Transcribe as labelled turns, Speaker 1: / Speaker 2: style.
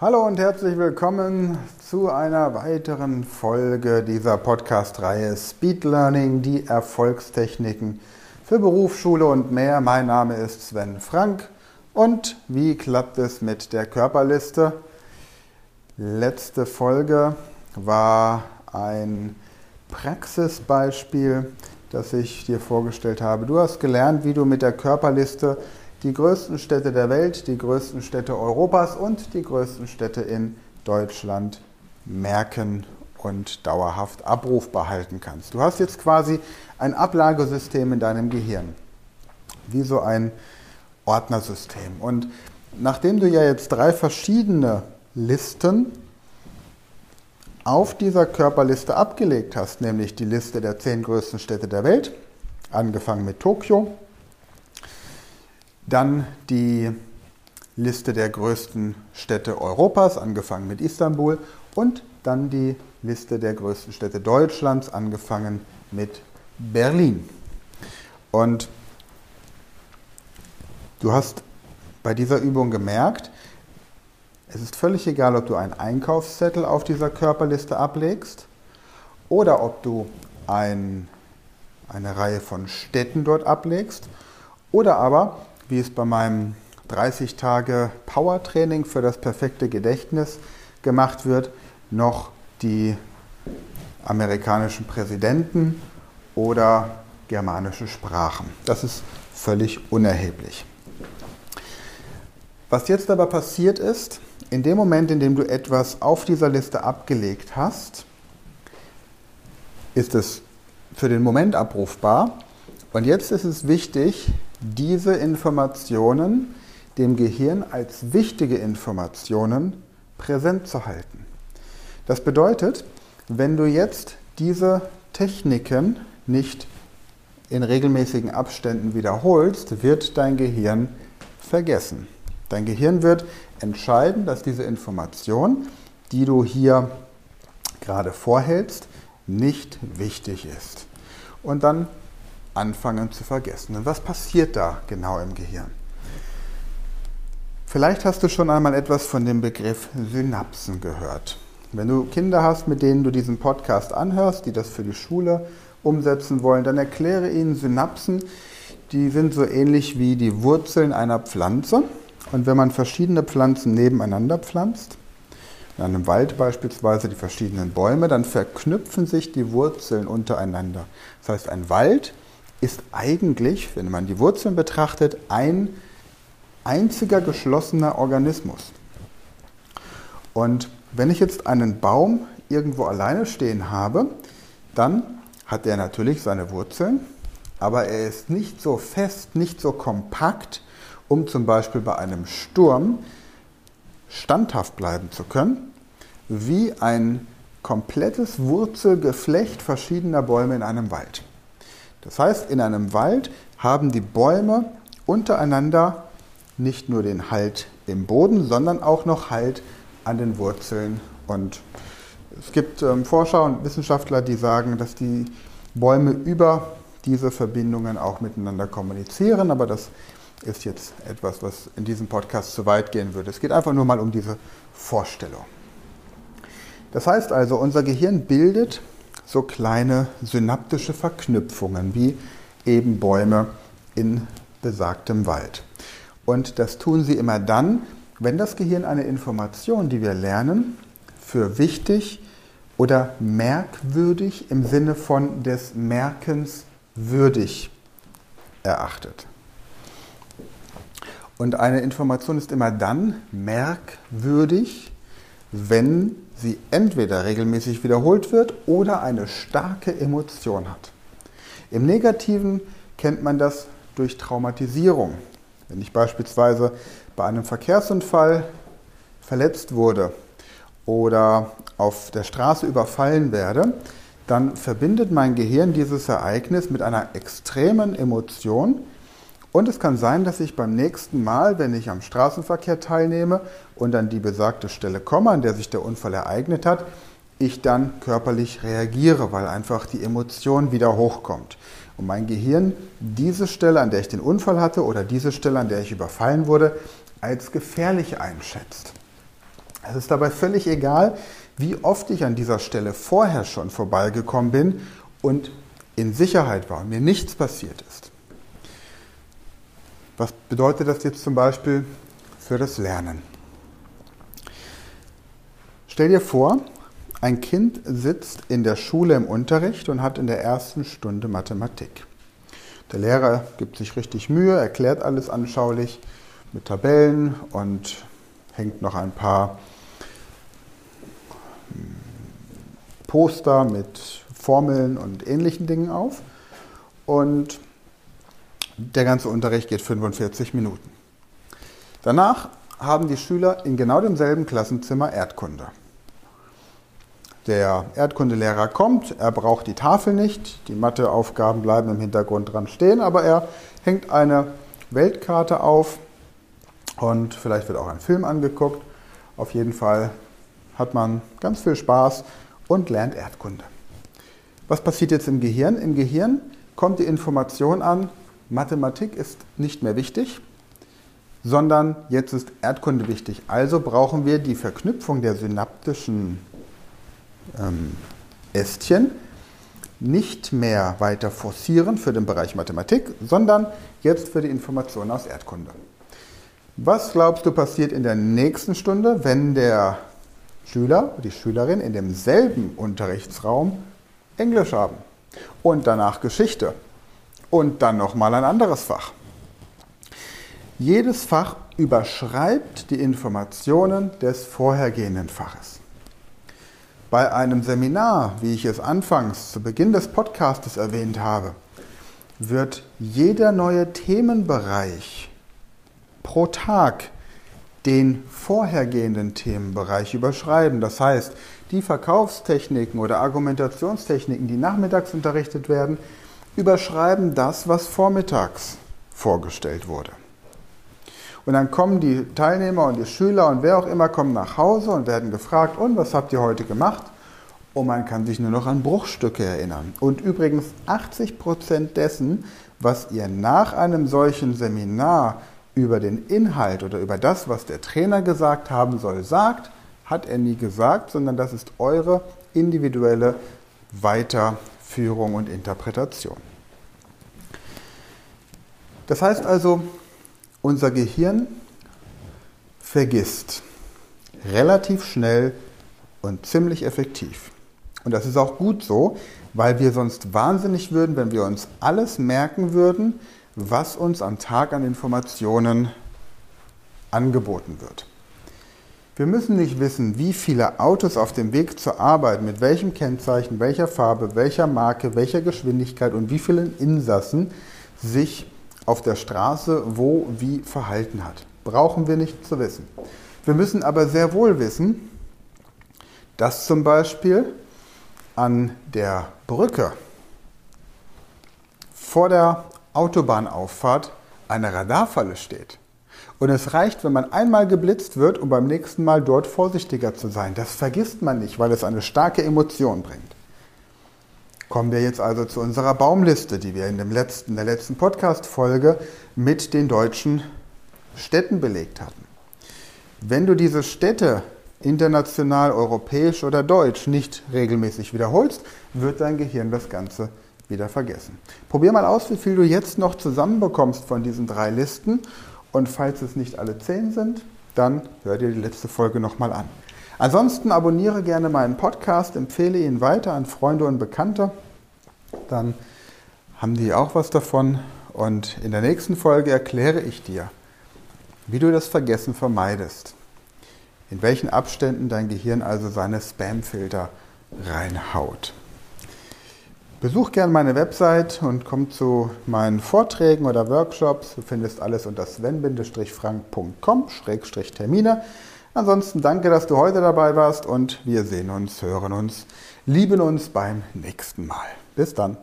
Speaker 1: Hallo und herzlich willkommen zu einer weiteren Folge dieser Podcast-Reihe Speed Learning, die Erfolgstechniken für Berufsschule und mehr. Mein Name ist Sven Frank und wie klappt es mit der Körperliste? Letzte Folge war ein Praxisbeispiel, das ich dir vorgestellt habe. Du hast gelernt, wie du mit der Körperliste die größten Städte der Welt, die größten Städte Europas und die größten Städte in Deutschland merken und dauerhaft abrufbar halten kannst. Du hast jetzt quasi ein Ablagesystem in deinem Gehirn, wie so ein Ordnersystem. Und nachdem du ja jetzt drei verschiedene Listen auf dieser Körperliste abgelegt hast, nämlich die Liste der zehn größten Städte der Welt, angefangen mit Tokio, dann die Liste der größten Städte Europas, angefangen mit Istanbul, und dann die Liste der größten Städte Deutschlands, angefangen mit Berlin. Und du hast bei dieser Übung gemerkt, es ist völlig egal, ob du einen Einkaufszettel auf dieser Körperliste ablegst oder ob du ein, eine Reihe von Städten dort ablegst oder aber, wie es bei meinem 30 Tage Power-Training für das perfekte Gedächtnis gemacht wird, noch die amerikanischen Präsidenten oder germanische Sprachen. Das ist völlig unerheblich. Was jetzt aber passiert ist, in dem Moment, in dem du etwas auf dieser Liste abgelegt hast, ist es für den Moment abrufbar. Und jetzt ist es wichtig, diese Informationen dem Gehirn als wichtige Informationen präsent zu halten. Das bedeutet, wenn du jetzt diese Techniken nicht in regelmäßigen Abständen wiederholst, wird dein Gehirn vergessen. Dein Gehirn wird entscheiden, dass diese Information, die du hier gerade vorhältst, nicht wichtig ist. Und dann anfangen zu vergessen. Und was passiert da genau im Gehirn? Vielleicht hast du schon einmal etwas von dem Begriff Synapsen gehört. Wenn du Kinder hast, mit denen du diesen Podcast anhörst, die das für die Schule umsetzen wollen, dann erkläre ihnen Synapsen, die sind so ähnlich wie die Wurzeln einer Pflanze. Und wenn man verschiedene Pflanzen nebeneinander pflanzt, in einem Wald beispielsweise die verschiedenen Bäume, dann verknüpfen sich die Wurzeln untereinander. Das heißt, ein Wald ist eigentlich, wenn man die Wurzeln betrachtet, ein einziger geschlossener Organismus. Und wenn ich jetzt einen Baum irgendwo alleine stehen habe, dann hat er natürlich seine Wurzeln, aber er ist nicht so fest, nicht so kompakt, um zum Beispiel bei einem Sturm standhaft bleiben zu können, wie ein komplettes Wurzelgeflecht verschiedener Bäume in einem Wald. Das heißt, in einem Wald haben die Bäume untereinander nicht nur den Halt im Boden, sondern auch noch Halt an den Wurzeln. Und es gibt ähm, Forscher und Wissenschaftler, die sagen, dass die Bäume über diese Verbindungen auch miteinander kommunizieren, aber das ist jetzt etwas, was in diesem Podcast zu weit gehen würde. Es geht einfach nur mal um diese Vorstellung. Das heißt also, unser Gehirn bildet so kleine synaptische Verknüpfungen wie eben Bäume in besagtem Wald. Und das tun sie immer dann, wenn das Gehirn eine Information, die wir lernen, für wichtig oder merkwürdig im Sinne von des Merkens würdig erachtet. Und eine Information ist immer dann merkwürdig, wenn sie entweder regelmäßig wiederholt wird oder eine starke Emotion hat. Im Negativen kennt man das durch Traumatisierung. Wenn ich beispielsweise bei einem Verkehrsunfall verletzt wurde oder auf der Straße überfallen werde, dann verbindet mein Gehirn dieses Ereignis mit einer extremen Emotion, und es kann sein, dass ich beim nächsten Mal, wenn ich am Straßenverkehr teilnehme und an die besagte Stelle komme, an der sich der Unfall ereignet hat, ich dann körperlich reagiere, weil einfach die Emotion wieder hochkommt. Und mein Gehirn diese Stelle, an der ich den Unfall hatte oder diese Stelle, an der ich überfallen wurde, als gefährlich einschätzt. Es ist dabei völlig egal, wie oft ich an dieser Stelle vorher schon vorbeigekommen bin und in Sicherheit war und mir nichts passiert ist. Was bedeutet das jetzt zum Beispiel für das Lernen? Stell dir vor, ein Kind sitzt in der Schule im Unterricht und hat in der ersten Stunde Mathematik. Der Lehrer gibt sich richtig Mühe, erklärt alles anschaulich mit Tabellen und hängt noch ein paar Poster mit Formeln und ähnlichen Dingen auf. Und der ganze Unterricht geht 45 Minuten. Danach haben die Schüler in genau demselben Klassenzimmer Erdkunde. Der Erdkundelehrer kommt, er braucht die Tafel nicht, die Matheaufgaben bleiben im Hintergrund dran stehen, aber er hängt eine Weltkarte auf und vielleicht wird auch ein Film angeguckt. Auf jeden Fall hat man ganz viel Spaß und lernt Erdkunde. Was passiert jetzt im Gehirn? Im Gehirn kommt die Information an, Mathematik ist nicht mehr wichtig, sondern jetzt ist Erdkunde wichtig. Also brauchen wir die Verknüpfung der synaptischen ähm, Ästchen nicht mehr weiter forcieren für den Bereich Mathematik, sondern jetzt für die Information aus Erdkunde. Was glaubst du passiert in der nächsten Stunde, wenn der Schüler, die Schülerin in demselben Unterrichtsraum Englisch haben und danach Geschichte und dann nochmal ein anderes Fach. Jedes Fach überschreibt die Informationen des vorhergehenden Faches. Bei einem Seminar, wie ich es anfangs zu Beginn des Podcastes erwähnt habe, wird jeder neue Themenbereich pro Tag den vorhergehenden Themenbereich überschreiben. Das heißt, die Verkaufstechniken oder Argumentationstechniken, die nachmittags unterrichtet werden, überschreiben das, was vormittags vorgestellt wurde. Und dann kommen die Teilnehmer und die Schüler und wer auch immer kommen nach Hause und werden gefragt, und was habt ihr heute gemacht? Und man kann sich nur noch an Bruchstücke erinnern. Und übrigens 80 Prozent dessen, was ihr nach einem solchen Seminar über den Inhalt oder über das, was der Trainer gesagt haben soll, sagt, hat er nie gesagt, sondern das ist eure individuelle Weiterführung und Interpretation. Das heißt also, unser Gehirn vergisst relativ schnell und ziemlich effektiv. Und das ist auch gut so, weil wir sonst wahnsinnig würden, wenn wir uns alles merken würden, was uns am Tag an Informationen angeboten wird. Wir müssen nicht wissen, wie viele Autos auf dem Weg zur Arbeit mit welchem Kennzeichen, welcher Farbe, welcher Marke, welcher Geschwindigkeit und wie vielen Insassen sich auf der Straße wo wie verhalten hat. Brauchen wir nicht zu wissen. Wir müssen aber sehr wohl wissen, dass zum Beispiel an der Brücke vor der Autobahnauffahrt eine Radarfalle steht. Und es reicht, wenn man einmal geblitzt wird, um beim nächsten Mal dort vorsichtiger zu sein. Das vergisst man nicht, weil es eine starke Emotion bringt. Kommen wir jetzt also zu unserer Baumliste, die wir in, dem letzten, der letzten Podcast-Folge mit den deutschen Städten belegt hatten. Wenn du diese Städte international, europäisch oder deutsch nicht regelmäßig wiederholst, wird dein Gehirn das Ganze wieder vergessen. Probier mal aus, wie viel du jetzt noch zusammenbekommst von diesen drei Listen. Und falls es nicht alle zehn sind, dann hör dir die letzte Folge nochmal an. Ansonsten abonniere gerne meinen Podcast, empfehle ihn weiter an Freunde und Bekannte. Dann haben die auch was davon. Und in der nächsten Folge erkläre ich dir, wie du das Vergessen vermeidest. In welchen Abständen dein Gehirn also seine Spamfilter reinhaut. Besuch gerne meine Website und komm zu meinen Vorträgen oder Workshops. Du findest alles unter sven-frank.com-termine. Ansonsten danke, dass du heute dabei warst und wir sehen uns, hören uns, lieben uns beim nächsten Mal. Bis dann.